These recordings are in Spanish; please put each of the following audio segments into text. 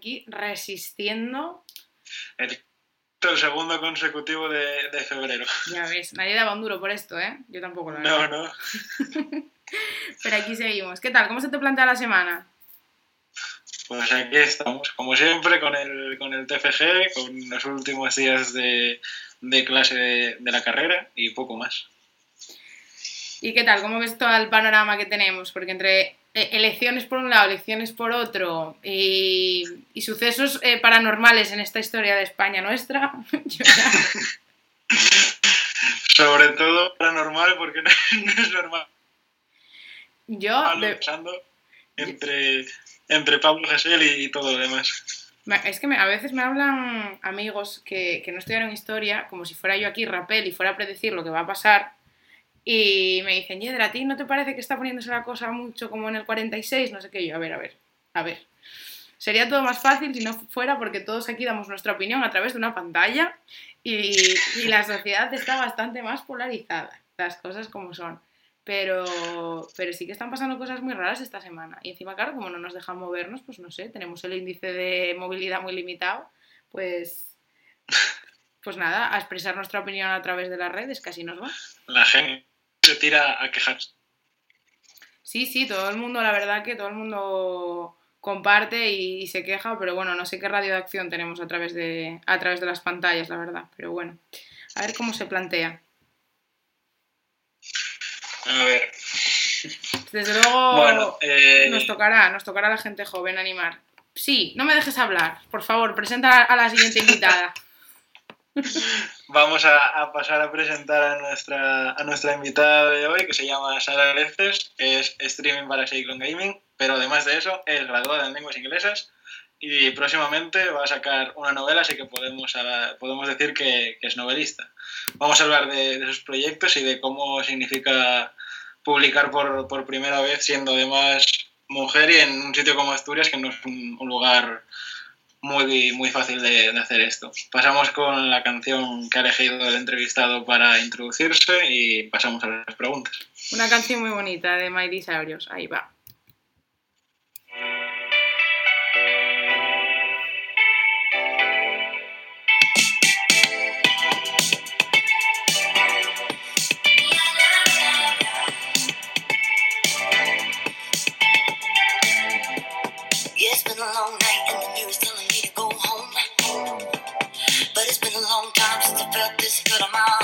aquí resistiendo. El, el segundo consecutivo de, de, febrero. Ya ves, nadie daba un duro por esto, ¿eh? Yo tampoco lo No, no. Pero aquí seguimos. ¿Qué tal? ¿Cómo se te plantea la semana? Pues aquí estamos, como siempre, con el, con el TFG, con los últimos días de, de clase de, de la carrera y poco más. ¿Y qué tal? ¿Cómo ves todo el panorama que tenemos? Porque entre elecciones por un lado, elecciones por otro y, y sucesos eh, paranormales en esta historia de España nuestra. Sobre todo paranormal, porque no, no es normal. Yo... De... Luchando entre, entre Pablo Gesell y, y todo lo demás. Es que me, a veces me hablan amigos que, que no estudiaron historia, como si fuera yo aquí rapel y fuera a predecir lo que va a pasar, y me dicen, Yedra, ¿a ti no te parece que está poniéndose la cosa mucho como en el 46? No sé qué, yo, a ver, a ver, a ver. Sería todo más fácil si no fuera porque todos aquí damos nuestra opinión a través de una pantalla y, la sociedad está bastante más polarizada, las cosas como son. Pero, pero sí que están pasando cosas muy raras esta semana. Y encima, claro, como no nos dejan movernos, pues no sé, tenemos el índice de movilidad muy limitado, pues, pues nada, a expresar nuestra opinión a través de las redes, así nos va. La gente se tira a quejarse. Sí, sí, todo el mundo, la verdad que todo el mundo comparte y, y, se queja, pero bueno, no sé qué radio de acción tenemos a través de, a través de las pantallas, la verdad. Pero bueno, a ver cómo se plantea. A ver. Desde luego Bueno, eh, nos tocará, nos tocará a la gente joven animar. Sí, no me dejes hablar, por favor, presenta a la siguiente invitada. Vamos a, a, pasar a presentar a nuestra, a nuestra invitada de hoy, que se llama Sara Leces, es streaming para Cyclone Gaming, pero además de eso es graduada en lenguas inglesas y próximamente va a sacar una novela, así que podemos, podemos decir que, que es novelista. Vamos a hablar de, de, sus proyectos y de cómo significa publicar por, por primera vez, siendo además mujer y en un sitio como Asturias, que no es un, un lugar muy, muy fácil de, hacer esto. Pasamos con la canción que ha elegido el entrevistado para introducirse y pasamos a las preguntas. Una canción muy bonita de Miley Cyrus, ahí va. Buenas,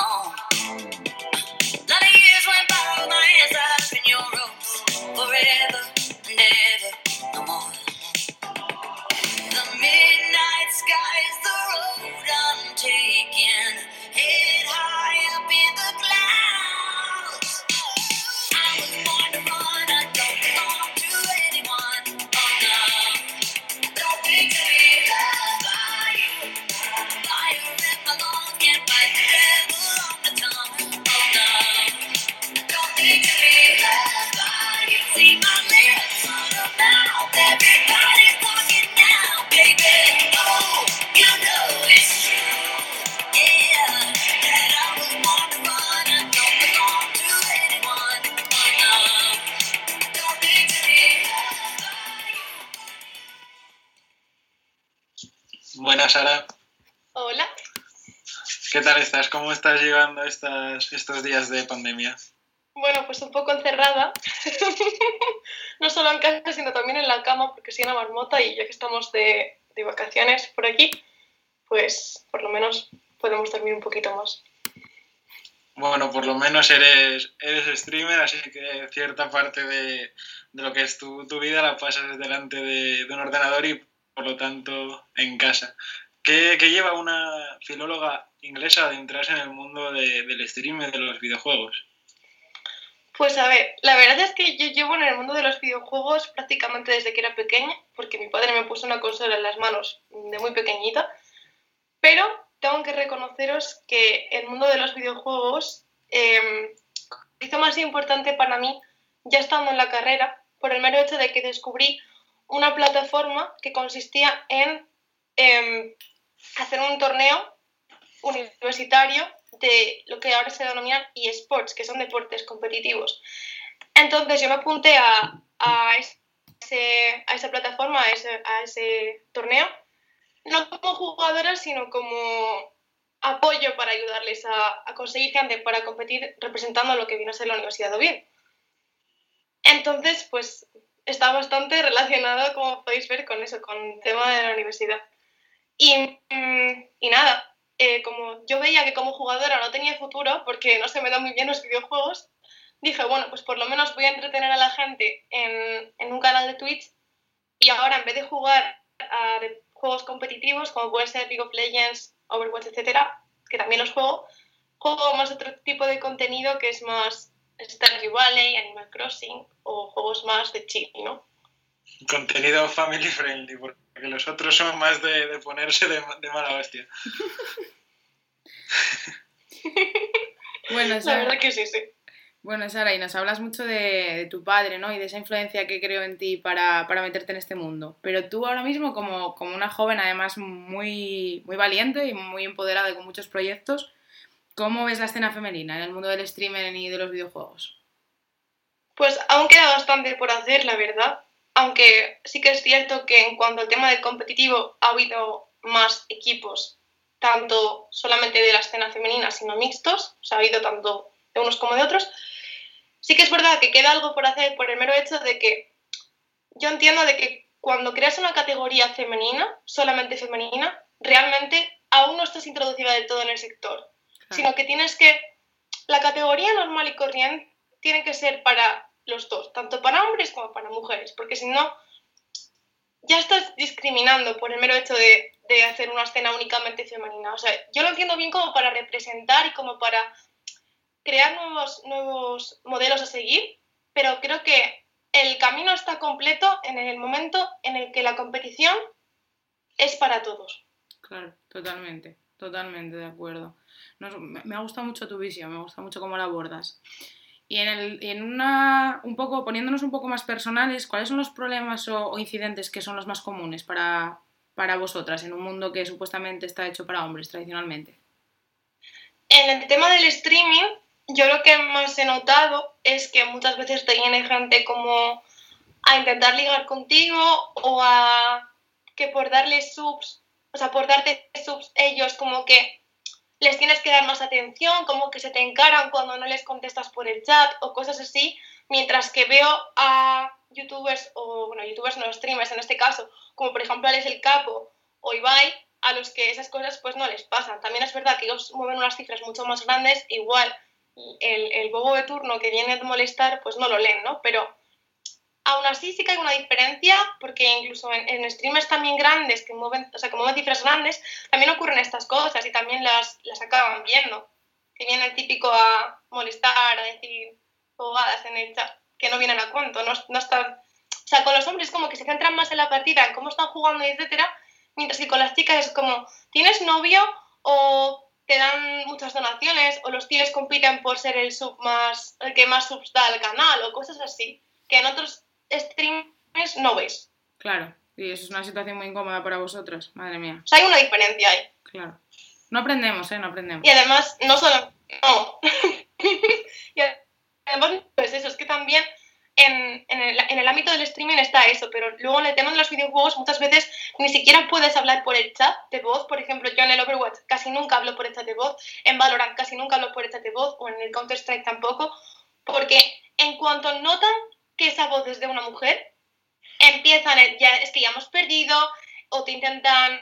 ¿Cómo estás llevando estas, estos días de pandemia? Bueno, pues un poco encerrada. no solo en casa, sino también en la cama, porque soy una marmota y ya que estamos de, de vacaciones por aquí, pues por lo menos podemos dormir un poquito más. Bueno, por lo menos eres, eres streamer, así que cierta parte de, de lo que es tu, tu, vida la pasas delante de, de, un ordenador y por lo tanto en casa. ¿Qué, qué lleva una filóloga inglesa adentrarse en el mundo de, del stream y de los videojuegos? Pues a ver, la verdad es que yo llevo en el mundo de los videojuegos prácticamente desde que era pequeña, porque mi padre me puso una consola en las manos de muy pequeñita, pero tengo que reconoceros que el mundo de los videojuegos eh, hizo más importante para mí ya estando en la carrera, por el mero hecho de que descubrí una plataforma que consistía en eh, hacer un torneo universitario de lo que ahora se denominan eSports, que son deportes competitivos. Entonces yo me apunté a, a, ese, a esa plataforma, a ese, a ese torneo, no como jugadora, sino como apoyo para ayudarles a, a, conseguir gente para competir representando lo que vino a ser la Universidad de Oviedo. Entonces, pues está bastante relacionado, como podéis ver, con eso, con el tema de la universidad. Y, mm, y nada, eh, como yo veía que como jugadora no tenía futuro, porque no se me dan muy bien los videojuegos, dije, bueno, pues por lo menos voy a entretener a la gente en, en un canal de Twitch y ahora en vez de jugar a juegos competitivos, como puede ser League of Legends, Overwatch, etcétera, que también los juego, juego más otro tipo de contenido que es más Stardew Valley, Animal Crossing o juegos más de chill, ¿no? Contenido family friendly, porque los otros son más de, de ponerse de, de, mala hostia. bueno, Sara, La verdad que sí, sí. Bueno, Sara, y nos hablas mucho de, de, tu padre, ¿no? Y de esa influencia que creó en ti para, para meterte en este mundo. Pero tú ahora mismo, como, como una joven, además muy, muy valiente y muy empoderada y con muchos proyectos, ¿cómo ves la escena femenina en el mundo del streaming y de los videojuegos? Pues aún queda bastante por hacer, la verdad aunque sí que es cierto que en cuanto al tema del competitivo ha habido más equipos, tanto solamente de la escena femenina, sino mixtos, o sea, ha habido tanto de unos como de otros, sí que es verdad que queda algo por hacer por el mero hecho de que yo entiendo de que cuando creas una categoría femenina, solamente femenina, realmente aún no estás introducida del todo en el sector, sino que tienes que, la categoría normal y corriente tiene que ser para los dos, tanto para hombres como para mujeres, porque si no, ya estás discriminando por el mero hecho de, de, hacer una escena únicamente femenina. O sea, yo lo entiendo bien como para representar y como para crear nuevos, nuevos modelos a seguir, pero creo que el camino está completo en el momento en el que la competición es para todos. Claro, totalmente, totalmente de acuerdo. Nos, me, me ha gustado mucho tu visión, me gusta mucho cómo la abordas. Y en, el, en una, un poco, poniéndonos un poco más personales, ¿cuáles son los problemas o, incidentes que son los más comunes para, para, vosotras en un mundo que supuestamente está hecho para hombres tradicionalmente? En el tema del streaming, yo lo que más he notado es que muchas veces te viene gente como a intentar ligar contigo o a que por darle subs, o sea, por darte subs ellos como que les tienes que dar más atención, como que se te encaran cuando no les contestas por el chat o cosas así, mientras que veo a youtubers o, bueno, youtubers no, streamers en este caso, como por ejemplo Alex el Capo o Ibai, a los que esas cosas pues no les pasan. También es verdad que ellos mueven unas cifras mucho más grandes, igual el, el bobo de turno que viene a molestar pues no lo leen, ¿no? Pero aún así sí que hay una diferencia, porque incluso en, en, streamers también grandes, que mueven, o sea, que mueven cifras grandes, también ocurren estas cosas y también las, las acaban viendo. Que viene el típico a molestar, a decir bobadas en el chat, que no vienen a cuento, no, no están... O sea, con los hombres como que se centran más en la partida, en cómo están jugando, etcétera, mientras que con las chicas es como, ¿tienes novio? O te dan muchas donaciones, o los tíos compiten por ser el sub más, el que más subs da al canal, o cosas así, que en otros streamers no ves. Claro, y eso es una situación muy incómoda para vosotros, madre mía. O sea, hay una diferencia ahí. Claro. No aprendemos, ¿eh? No aprendemos. Y además, no solo... No. y además, pues eso, es que también en, en, el, en, el, ámbito del streaming está eso, pero luego en el tema de los videojuegos muchas veces ni siquiera puedes hablar por el chat de voz. Por ejemplo, yo en el Overwatch casi nunca hablo por el chat de voz, en Valorant casi nunca hablo por el chat de voz, o en el Counter-Strike tampoco, porque en cuanto notan que esa voz es de una mujer, empiezan, ya, es que ya hemos perdido, o te intentan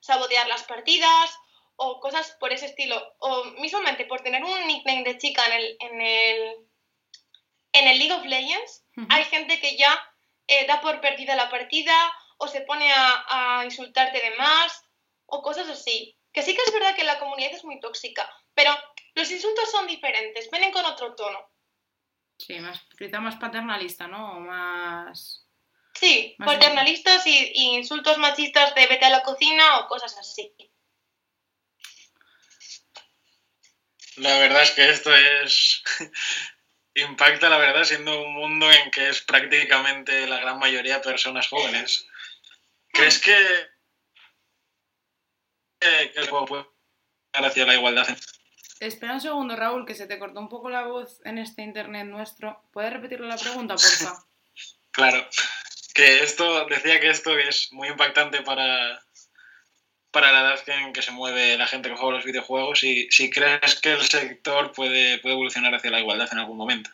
sabotear las partidas, o cosas por ese estilo. O mismamente por tener un nickname de chica en el, en el, en el League of Legends, uh -huh. hay gente que ya eh, da por perdida la partida, o se pone a, a insultarte de más, o cosas así. Que sí que es verdad que la comunidad es muy tóxica, pero los insultos son diferentes, vienen con otro tono. Sí, más, quizá más paternalista, ¿no? O más... Sí, más paternalistas y, y, insultos machistas de vete a la cocina o cosas así. La verdad es que esto es... impacta, la verdad, siendo un mundo en que es prácticamente la gran mayoría personas jóvenes. ¿Crees que... que el juego puede hacia la igualdad? Espera un segundo, Raúl, que se te cortó un poco la voz en este internet nuestro. ¿Puedes repetirle la pregunta, porfa? claro. Que esto, decía que esto es muy impactante para, para la edad en que se mueve la gente que juega los videojuegos y si crees que el sector puede, puede evolucionar hacia la igualdad en algún momento.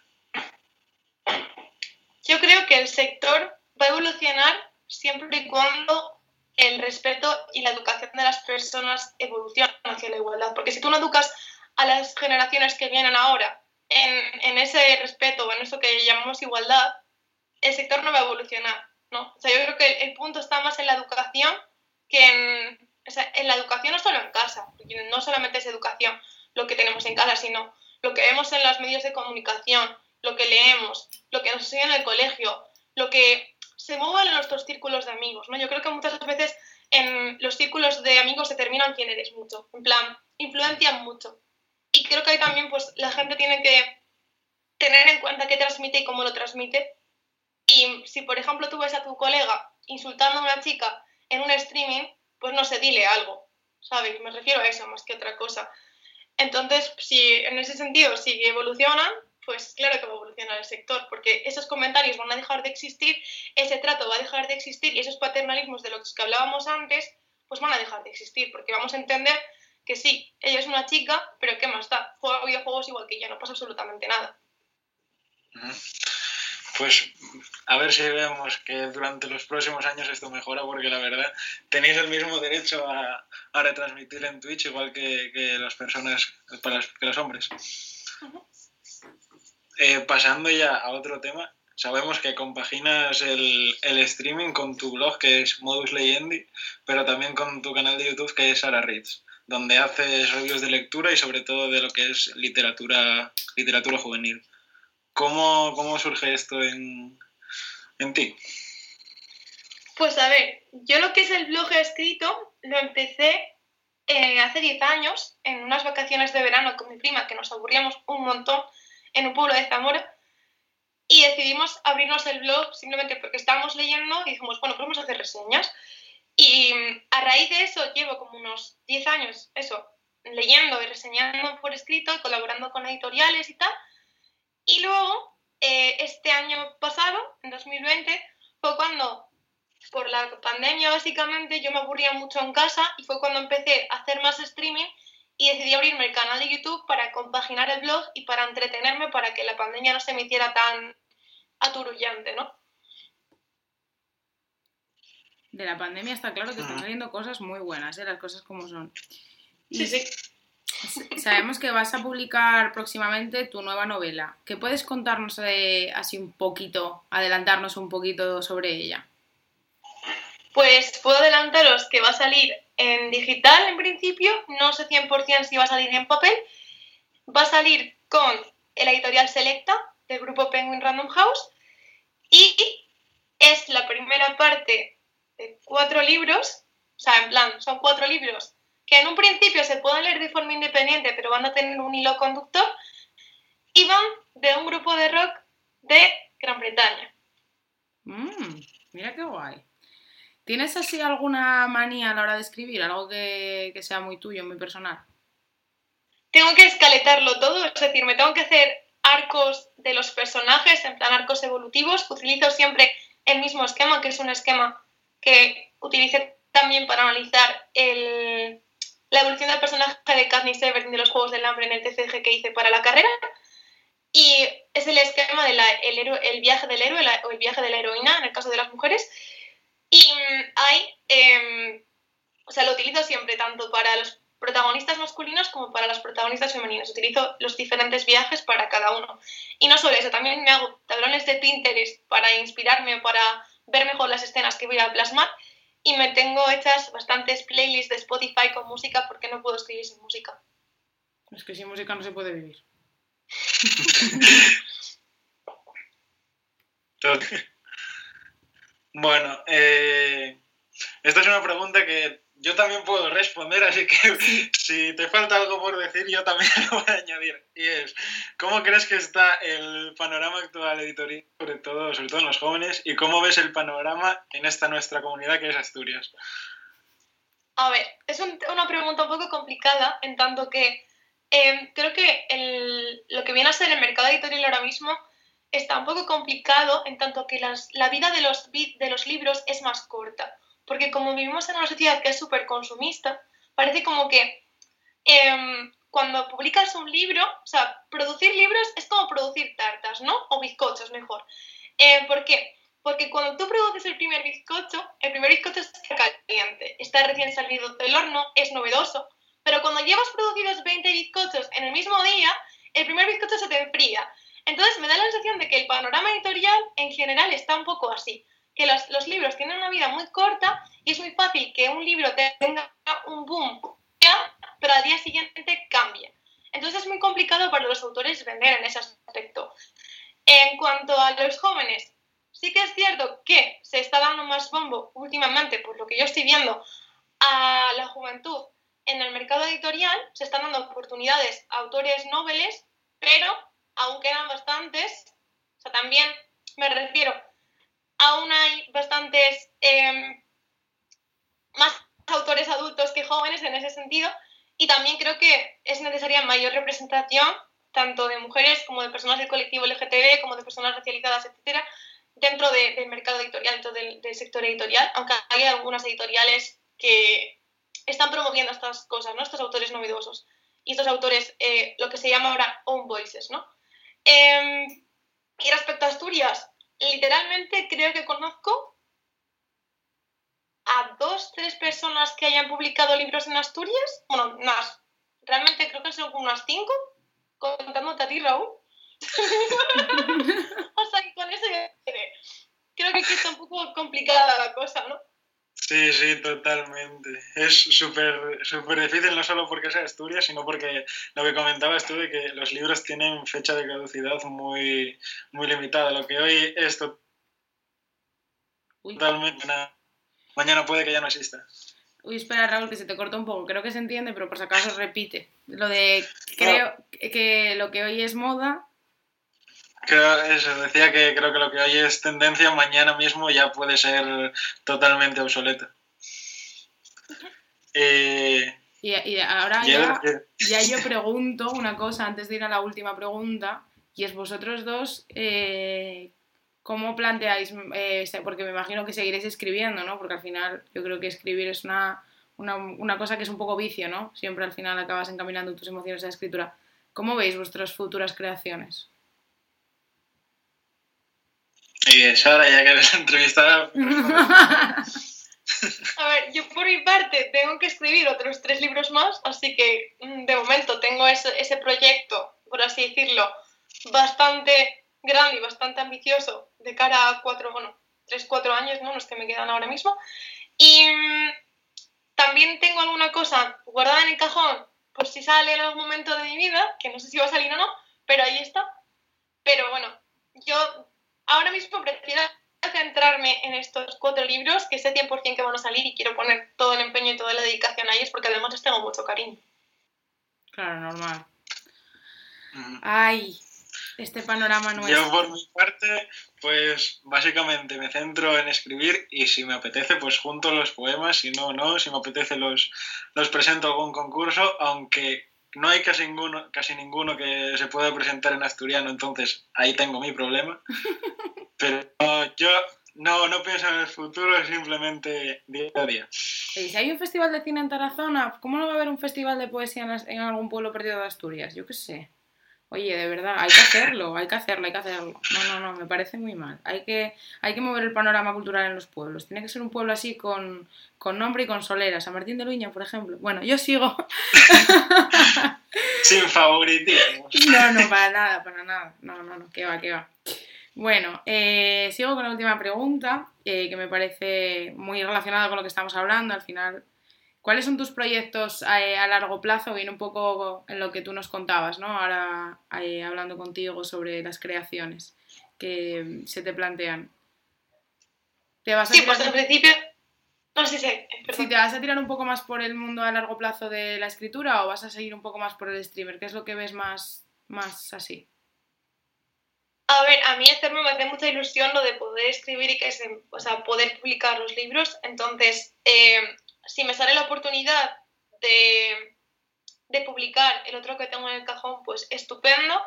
Yo creo que el sector va a evolucionar siempre y cuando el respeto y la educación de las personas evolucionen hacia la igualdad. Porque si tú no educas a las generaciones que vienen ahora en, ese respeto o en eso que llamamos igualdad, el sector no va a evolucionar. ¿no? O sea, yo creo que el, punto está más en la educación que en, en la educación no solo en casa, no solamente es educación lo que tenemos en casa, sino lo que vemos en los medios de comunicación, lo que leemos, lo que nos enseñan en el colegio, lo que se mueve en nuestros círculos de amigos. ¿no? Yo creo que muchas veces en los círculos de amigos se terminan quién eres mucho, en plan, influencian mucho. Que también pues la gente tiene que tener en cuenta qué transmite y cómo lo transmite. Y si, por ejemplo, tú ves a tu colega insultando a una chica en un streaming, pues no sé, dile algo, ¿sabes? Me refiero a eso más que otra cosa. Entonces, si en ese sentido, si evolucionan, pues claro que va a evolucionar el sector, porque esos comentarios van a dejar de existir, ese trato va a dejar de existir y esos paternalismos de los que hablábamos antes, pues van a dejar de existir, porque vamos a entender que sí, ella es una chica, pero ¿qué más da? Juega videojuegos igual que ella, no pasa absolutamente nada. Pues a ver si vemos que durante los próximos años esto mejora, porque la verdad tenéis el mismo derecho a, retransmitir en Twitch, igual que, las personas, para que los hombres. Eh, pasando ya a otro tema, sabemos que compaginas el, el, streaming con tu blog, que es Modus Leyendi, pero también con tu canal de YouTube, que es Sara Reads donde haces reviews de lectura y sobre todo de lo que es literatura, literatura juvenil. ¿Cómo, cómo surge esto en, en ti? Pues a ver, yo lo que es el blog escrito lo empecé eh, hace 10 años, en unas vacaciones de verano con mi prima, que nos aburríamos un montón en un pueblo de Zamora, y decidimos abrirnos el blog simplemente porque estábamos leyendo y dijimos, bueno, podemos hacer reseñas. Y a raíz de eso llevo como unos 10 años, eso, leyendo y reseñando por escrito colaborando con editoriales y tal. Y luego, eh, este año pasado, en 2020, fue cuando, por la pandemia básicamente, yo me aburría mucho en casa y fue cuando empecé a hacer más streaming y decidí abrirme el canal de YouTube para compaginar el blog y para entretenerme para que la pandemia no se me hiciera tan aturullante, ¿no? De la pandemia está claro que están saliendo cosas muy buenas, ¿eh? las cosas como son. sí, sí. Sabemos que vas a publicar próximamente tu nueva novela. ¿Qué puedes contarnos así un poquito, adelantarnos un poquito sobre ella? Pues puedo adelantaros que va a salir en digital en principio, no sé 100% si va a salir en papel. Va a salir con el editorial Selecta del grupo Penguin Random House y es la primera parte cuatro libros, o sea, en plan, son cuatro libros que en un principio se pueden leer de forma independiente, pero van a tener un hilo conductor, y van de un grupo de rock de Gran Bretaña. Mm, mira qué guay. ¿Tienes así alguna manía a la hora de escribir? Algo que, que sea muy tuyo, muy personal. Tengo que escaletarlo todo, es decir, me tengo que hacer arcos de los personajes, en plan arcos evolutivos. Utilizo siempre el mismo esquema, que es un esquema que utilicé también para analizar la evolución del personaje de Katniss Everdeen de los Juegos del Hambre en el TCG que hice para la carrera. Y es el esquema del el viaje del héroe o el viaje de la heroína en el caso de las mujeres. Y hay, em, o sea, lo utilizo siempre tanto para los protagonistas masculinos como para las protagonistas femeninas. Utilizo los diferentes viajes para cada uno. Y no solo eso, también me hago tablones de Pinterest para inspirarme o para ver mejor las escenas que voy a plasmar y me tengo hechas bastantes playlists de Spotify con música porque no puedo escribir sin música. Es que sin música no se puede vivir. bueno, eh, esta es una pregunta que yo también puedo responder, así que si te falta algo por decir, yo también lo voy a añadir. Y es, ¿cómo crees que está el panorama actual editorial, sobre todo, sobre todo en los jóvenes, y cómo ves el panorama en esta nuestra comunidad que es Asturias? A ver, es una pregunta un poco complicada, en tanto que Em, creo que el, lo que viene a ser el mercado editorial ahora mismo está un poco complicado en tanto que las, la vida de los, de los libros es más corta. Porque como vivimos en una sociedad que es súper consumista, parece como que em, cuando publicas un libro, o sea, producir libros es como producir tartas, ¿no? O bizcochos, mejor. Eh, ¿Por qué? Porque cuando tú produces el primer bizcocho, el primer bizcocho está caliente, está recién salido del horno, es novedoso, pero cuando llevas producidos 20 bizcochos en el mismo día, el primer bizcocho se te enfría. Entonces me da la sensación de que el panorama editorial en general está un poco así, que los, los libros tienen una vida muy corta y es muy fácil que un libro tenga un boom, pero al día siguiente cambie. Entonces es muy complicado para los autores vender en ese aspecto. En cuanto a los jóvenes, sí que es cierto que se está dando más bombo últimamente, por lo que yo estoy viendo, a la juventud en el mercado editorial, se están dando oportunidades a autores noveles, pero aún quedan bastantes, o sea, también me refiero, aún hay bastantes em, más autores adultos que jóvenes en ese sentido, y también creo que es necesaria mayor representación, tanto de mujeres como de personas del colectivo LGTB, como de personas racializadas, etcétera, dentro del mercado editorial, dentro del, sector editorial, aunque hay algunas editoriales que están promoviendo estas cosas, ¿no? Estos autores novedosos y estos autores, eh, lo que se llama ahora own voices, ¿no? Em, y respecto a Asturias, literalmente creo que conozco a dos, tres personas que hayan publicado libros en Asturias. Bueno, más. Realmente creo que son unas cinco, contándote a ti, Raúl. o sea, que con eso creo que aquí está un poco complicada la cosa, ¿no? Sí, sí, totalmente. Es súper súper difícil no solo porque sea Asturias, sino porque lo que comentabas tú de que los libros tienen fecha de caducidad muy, muy limitada. Lo que hoy es totalmente nada. Mañana puede que ya no exista. Uy, espera, Raúl, que se te corta un poco. Creo que se entiende, pero por si acaso repite. Lo de creo que lo que hoy es moda Creo, eso, decía que creo que lo que hoy es tendencia, mañana mismo ya puede ser totalmente obsoleto. Eh, y, ahora ya, ya, yo pregunto una cosa antes de ir a la última pregunta, y es vosotros dos, eh, ¿cómo planteáis? Eh, porque me imagino que seguiréis escribiendo, ¿no? Porque al final yo creo que escribir es una, una, una cosa que es un poco vicio, ¿no? Siempre al final acabas encaminando tus emociones a la escritura. ¿Cómo veis vuestras futuras creaciones? Y bien, Sara, ya que eres entrevistada. A ver, yo por mi parte tengo que escribir otros tres libros más, así que mm, de momento tengo ese, ese proyecto, por así decirlo, bastante grande y bastante ambicioso de cara a cuatro, bueno, tres, cuatro años, ¿no? Los que me quedan ahora mismo. Y mm, también tengo alguna cosa guardada en el cajón, por si sale en algún momento de mi vida, que no sé si va a salir o no, pero ahí está. Pero bueno, yo ahora mismo prefiero centrarme en estos cuatro libros, que sé 100% que van a salir y quiero poner todo el empeño y toda la dedicación a ellos porque además les tengo mucho cariño. Claro, normal. Ay, este panorama no Yo por mi parte, pues básicamente me centro en escribir y si me apetece, pues junto los poemas, si no, no, si me apetece los, los presento a algún concurso, aunque no hay casi ninguno, casi ninguno que se pueda presentar en asturiano, entonces ahí tengo mi problema. Pero yo no, no pienso en el futuro, simplemente día a día. si hay un festival de cine en Tarazona, ¿cómo no va a haber un festival de poesía en, algún pueblo perdido de Asturias? Yo qué sé. Oye, de verdad, hay que hacerlo, hay que hacerlo, hay que hacerlo. No, no, no, me parece muy mal. Hay que, hay que mover el panorama cultural en los pueblos. Tiene que ser un pueblo así con, con nombre y con solera. San Martín de Luña, por ejemplo. Bueno, yo sigo. Sin favoritismo. No, no, para nada, para nada. No, no, no, que va, que va. Bueno, eh, sigo con la última pregunta, eh, que me parece muy relacionada con lo que estamos hablando. Al final, ¿Cuáles son tus proyectos eh, a, largo plazo? Viene un poco en lo que tú nos contabas, ¿no? Ahora eh, hablando contigo sobre las creaciones que se te plantean. ¿Te vas a sí, pues al principio... No, sí, sí. Si te vas a tirar un poco más por el mundo a largo plazo de la escritura o vas a seguir un poco más por el streamer, ¿qué es lo que ves más, más así? A ver, a mí hacerme me hace mucha ilusión lo de poder escribir y que se, o sea, poder publicar los libros. Entonces, eh, si me sale la oportunidad de, publicar el otro que tengo en el cajón, pues estupendo.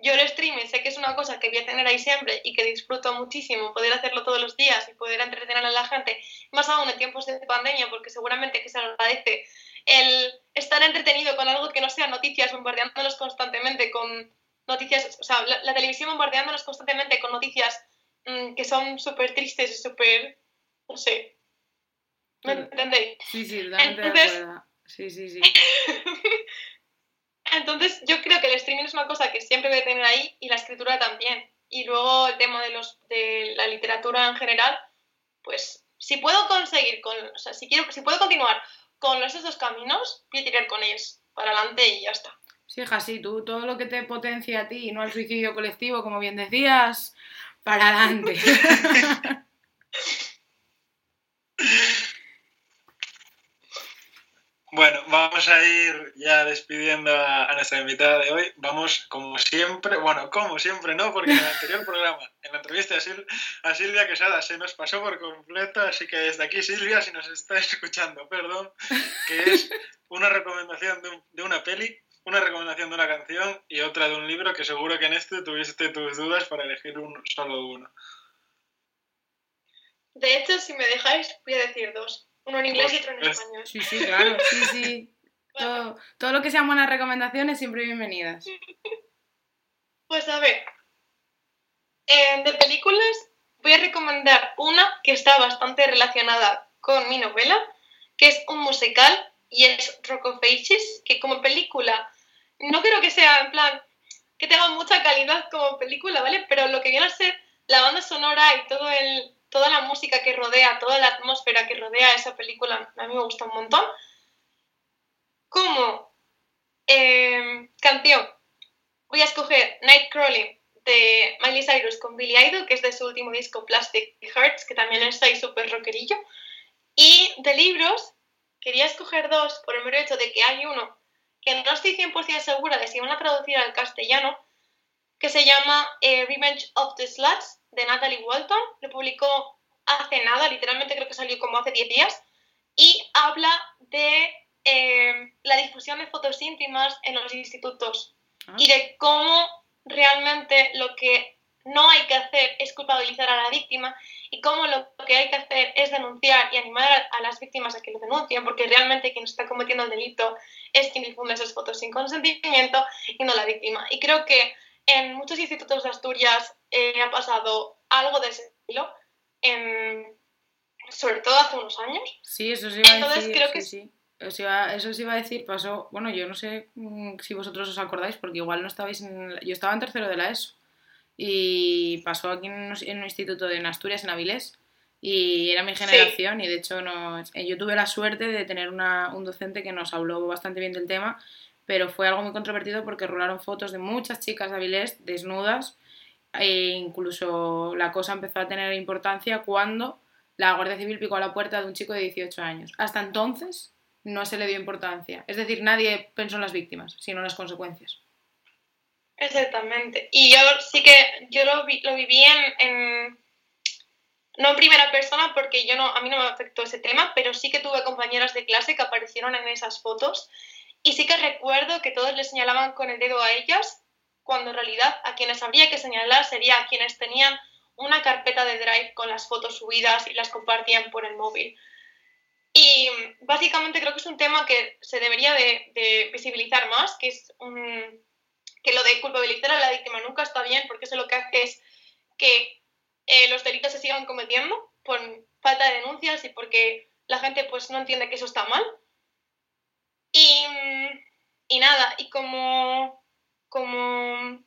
Yo el streaming sé que es una cosa que voy a tener ahí siempre y que disfruto muchísimo poder hacerlo todos los días y poder entretener a la gente, más aún en tiempos de pandemia, porque seguramente que se agradece el estar entretenido con algo que no sea noticias, bombardeándonos constantemente con noticias, o sea, la, televisión bombardeándonos constantemente con noticias mm, que son súper tristes y súper, no sé. ¿Me entendéis? Sí, sí, totalmente Entonces, de acuerdo. Sí, sí, sí. Entonces, yo creo que el streaming es una cosa que siempre voy a tener ahí y la escritura también. Y luego el tema de, los, de la literatura en general, pues si puedo conseguir, con, o sea, si, quiero, si puedo continuar con esos dos caminos, voy a tirar con ellos para adelante y ya está. Sí, hija, sí, tú todo lo que te potencia a ti y no al suicidio colectivo, como bien decías, para adelante. Bueno, vamos a ir ya despidiendo a, nuestra invitada de hoy. Vamos, como siempre, bueno, como siempre no, porque en el anterior programa, en la entrevista a, Silvia Quesada, se nos pasó por completo, así que desde aquí, Silvia, si nos está escuchando, perdón, que es una recomendación de, de una peli, una recomendación de una canción y otra de un libro que seguro que en este tuviste tus dudas para elegir un, solo uno. De hecho, si me dejáis, voy a decir dos. Uno en inglés y otro en español. Sí, sí, claro, sí, sí. Todo, todo lo que sean buenas recomendaciones, siempre bienvenidas. Pues a ver, de películas voy a recomendar una que está bastante relacionada con mi novela, que es un musical y es Rock of Ages, que como película no creo que sea en plan que tenga mucha calidad como película, ¿vale? Pero lo que viene a ser la banda sonora y todo el, toda la música que rodea, toda la atmósfera que rodea esa película, a mí me gusta un montón. Como em, canción, voy a escoger Nightcrawling de Miley Cyrus con Billy Idol, que es de su último disco Plastic Hearts, que también está súper rockerillo. Y de libros, quería escoger dos por el mero hecho de que hay uno que no estoy 100% segura de si van a traducir al castellano, que se llama eh, Revenge of the Sluts, de Natalie Walton, lo publicó hace nada, literalmente creo que salió como hace 10 días, y habla de eh, la difusión de fotos íntimas en los institutos ah. y de cómo realmente lo que no hay que hacer es culpabilizar a la víctima y cómo lo que hay que hacer es denunciar y animar a las víctimas a que lo denuncien, porque realmente quien está cometiendo el delito es quien difunde esas fotos sin consentimiento y no la víctima. Y creo que en muchos institutos de Asturias eh, ha pasado algo de ese estilo, sobre todo hace unos años. Sí, eso sí iba a decir. Creo que... sí, Eso, iba, eso sí iba a decir, pasó, bueno, yo no sé mm, si vosotros os acordáis, porque igual no estabais en, yo estaba en tercero de la ESO, y pasó aquí en un, instituto de Asturias, en Avilés, y era mi generación, y de hecho yo tuve la suerte de tener una, un docente que nos habló bastante bien del tema, pero fue algo muy controvertido porque rolaron fotos de muchas chicas de Avilés desnudas e incluso la cosa empezó a tener importancia cuando la Guardia Civil picó a la puerta de un chico de 18 años. Hasta entonces no se le dio importancia. Es decir, nadie pensó en las víctimas, sino en las consecuencias. Exactamente. Y yo sí que yo lo, lo viví en, no en primera persona porque yo no a mí no me afectó ese tema, pero sí que tuve compañeras de clase que aparecieron en esas fotos y sí que recuerdo que todos le señalaban con el dedo a ellas cuando en realidad a quienes habría que señalar sería a quienes tenían una carpeta de Drive con las fotos subidas y las compartían por el móvil. Y básicamente creo que es un tema que se debería de, visibilizar más, que es que lo de culpabilizar a la víctima nunca está bien, porque eso lo que hace es que eh, los delitos se sigan cometiendo por falta de denuncias y porque la gente pues no entiende que eso está mal. Y, y nada, y como como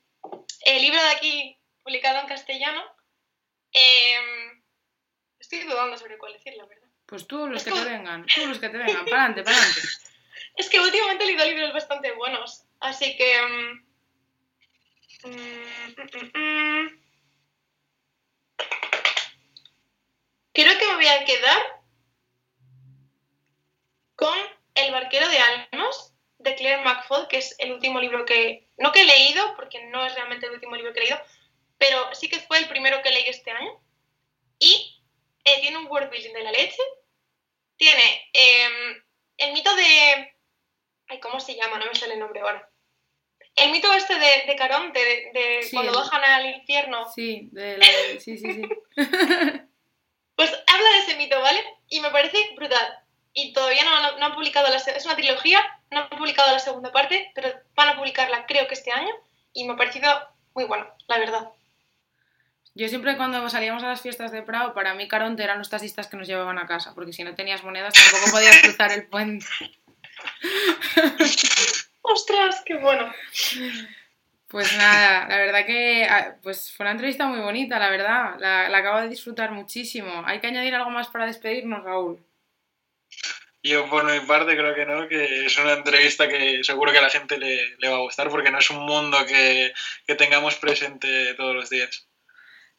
el libro de aquí publicado en castellano, em, estoy dudando sobre cuál decir, la verdad. Pues tú los que te vengan, tú los que te vengan, para adelante, para adelante. Es que últimamente he leído libros bastante buenos, así que... Mm, mm, mm, creo que me voy a quedar con El barquero de almas de Claire McFaul, que es el último libro que, no que he leído, porque no es realmente el último libro que he leído, pero sí que fue el primero que leí este año. Y eh, tiene un word building de la leche. Tiene em, el mito de Ay, ¿cómo se llama? No me sale el nombre ahora. El mito este de, de Caronte, de, de Sí, cuando bajan al infierno, Sí, de la- sí, sí, sí. pues habla de ese mito, ¿vale? Y me parece brutal. Y todavía no, no- no han publicado la es una trilogía, no han publicado la segunda parte, pero van a publicarla creo que este año y me ha parecido muy bueno, la verdad. Yo siempre cuando salíamos a las fiestas de Prado, para mí Caronte eran los taxistas que nos llevaban a casa, porque si no tenías monedas tampoco podías cruzar el puente. ¡Ostras, qué bueno! Pues nada, la verdad que ah, pues fue una entrevista muy bonita, la verdad. La, la acabo de disfrutar muchísimo. Hay que añadir algo más para despedirnos, Raúl. Yo por mi parte creo que no, que es una entrevista que seguro que a la gente le, le va a gustar porque no es un mundo que, que tengamos presente todos los días.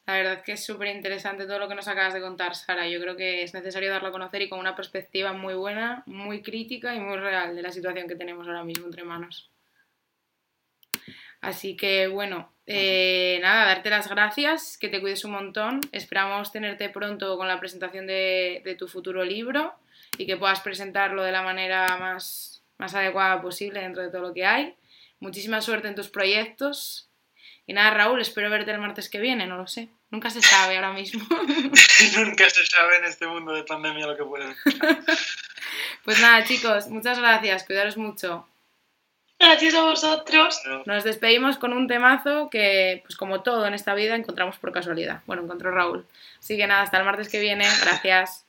La verdad que es súper interesante todo lo que nos acabas de contar, Sara. Yo creo que es necesario darlo a conocer y con una perspectiva muy buena, muy crítica y muy real de la situación que tenemos ahora mismo entre manos. Así que bueno, eh, nada, darte las gracias, que te cuides un montón. Esperamos tenerte pronto con la presentación de, de tu futuro libro y que puedas presentarlo de la manera más, más adecuada posible dentro de todo lo que hay. Muchísima suerte en tus proyectos. Y nada, Raúl, espero verte el martes que viene, no lo sé. Nunca se sabe ahora mismo. Nunca se sabe en este mundo de pandemia lo que puede. Pues nada, chicos, muchas gracias, cuidaros mucho. Gracias a vosotros. Nos despedimos con un temazo que, pues como todo en esta vida, encontramos por casualidad. Bueno, encontró Raúl. Así que nada, hasta el martes que viene. Gracias.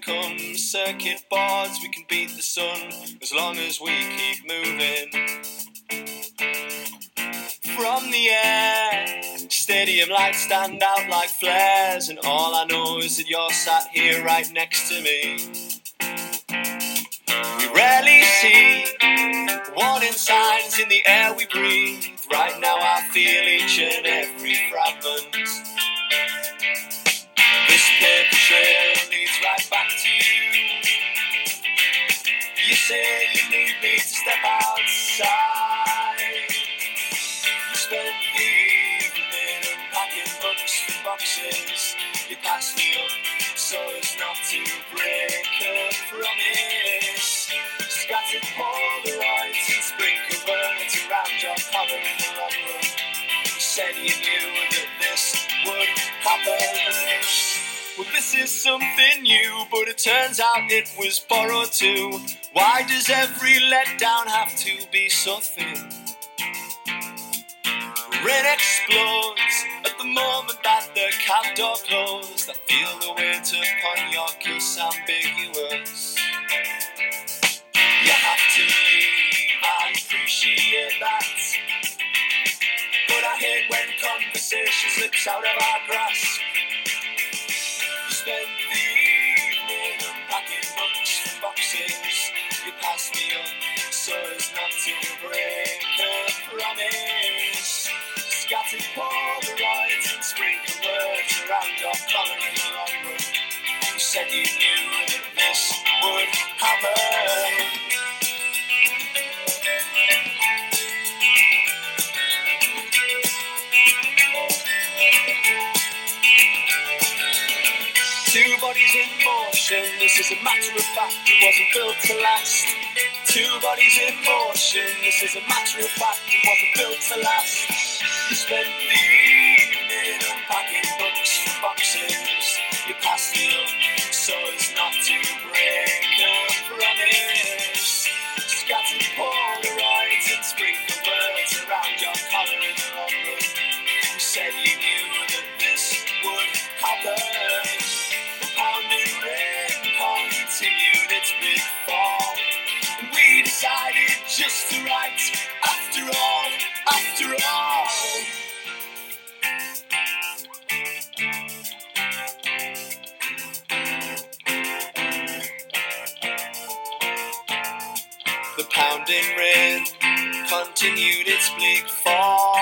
Become circuit boards. We can beat the sun as long as we keep moving. From the air, stadium lights stand out like flares, and all I know is that you're sat here right next to me. We rarely see warning signs in the air we breathe. Right now, I feel each and every fragment. This paper trail right back to you. You say you need me to step outside. You spend the evening unpacking books from boxes. You pass me up so as not to break a promise. Scattered Polaroids and sprinkle words around your collar in the long run. You said you knew that this would happen. Well, this is something new, but it turns out it was borrowed too. Why does every letdown have to be so thin? Rain explodes at the moment that the cab door closed. I feel the weight upon your kiss ambiguous. You have to leave, I appreciate that. But I hate when conversation slips out of our grasp. Books. You pass me up so as not to break a promise. Scattered Polaroids and sprinkle words around your collar in the. You said you knew that this would happen. Two bodies in this is a matter of fact, it wasn't built to last. Two bodies in motion, this is a matter of fact, it wasn't built to last. You spent the evening unpacking continued its bleak fall.